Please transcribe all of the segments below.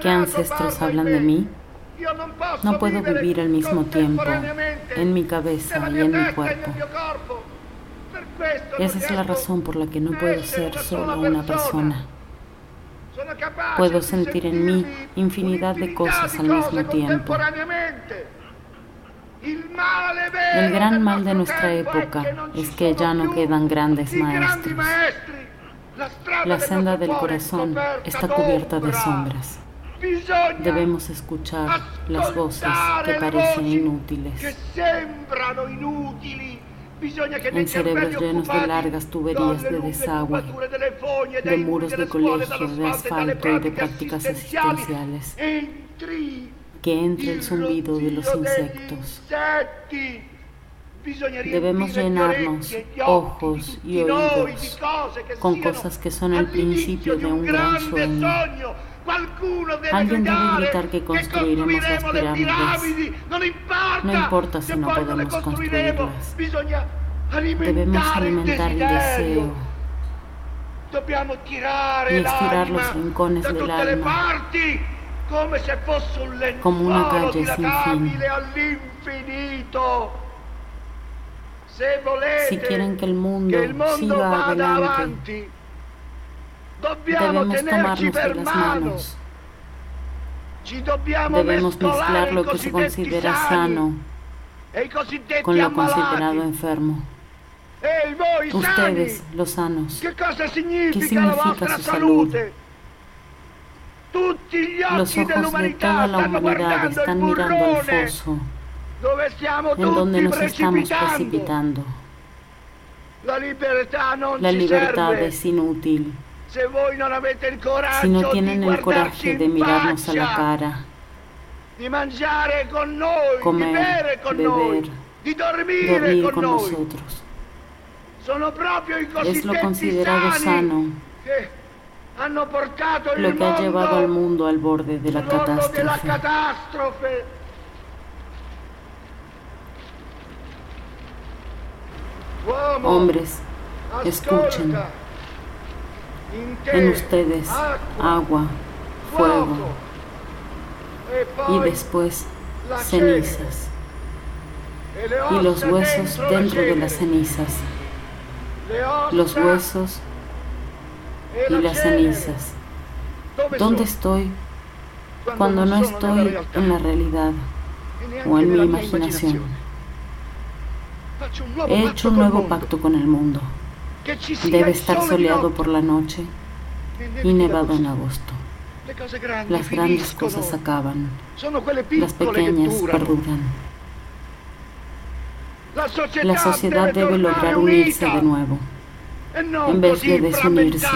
¿Qué ancestros hablan de mí? No puedo vivir al mismo tiempo en mi cabeza y en mi cuerpo. Esa es la razón por la que no puedo ser solo una persona. Puedo sentir en mí infinidad de cosas al mismo tiempo. El gran mal de nuestra época es que ya no quedan grandes maestros. La senda del corazón está cubierta de sombras. Debemos escuchar las voces que parecen inútiles. En cerebros llenos de largas tuberías de desagüe, de muros de colegio, de asfalto y de prácticas asistenciales. Que entre el zumbido de los insectos. Debemos llenarnos ojos y oídos con cosas que son el principio de un gran sueño. Alguien debe gritar que construiremos las pirámides. No importa. Si no podemos construirlas. Debemos alimentar el deseo. Y estirar los rincones del alma. como una calle sin fin. Si quieren que el mundo siga adelante, Debemos tomarnos de las manos. Debemos mezclar lo que se considera sano con lo considerado enfermo. Ustedes, los sanos, ¿qué significa su salud? Los ojos de toda la humanidad están mirando al foso en donde nos estamos precipitando. La libertad es inútil. Si no tienen el coraje de mirarnos a la cara, comer, beber, dormir con nosotros, es lo considerado sano, lo que ha llevado al mundo al borde de la catástrofe. Hombres, escuchen en ustedes agua, fuego y después cenizas y los huesos dentro de las cenizas, los huesos y las cenizas. ¿Dónde estoy cuando no estoy en la realidad o en mi imaginación? He hecho un nuevo pacto con el mundo. Debe estar soleado por la noche y nevado en agosto. Las grandes cosas acaban, las pequeñas perduran. La sociedad debe lograr unirse de nuevo, en vez de desunirse.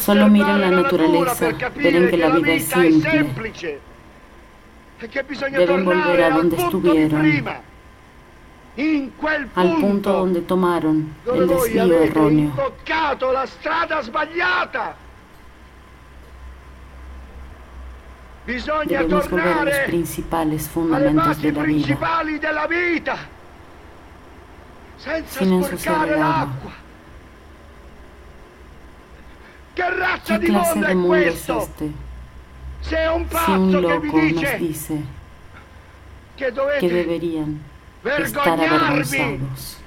Solo miren la naturaleza, verán que la vida es simple. Deben volver a donde estuvieron al punto donde tomaron el desvío erróneo. Debemos volver a los principales fundamentos de la vida, sin ensuciar el agua. ¿Qué clase de mundo es este? Si un loco nos dice que deberían estar avergonzados.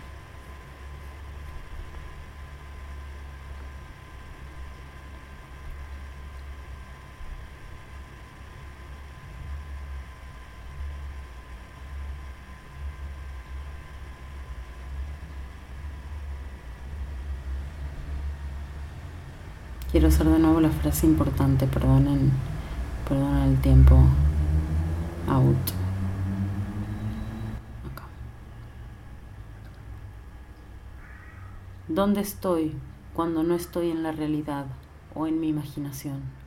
Quiero hacer de nuevo la frase importante, perdonen, perdonen el tiempo out. ¿Dónde estoy cuando no estoy en la realidad o en mi imaginación?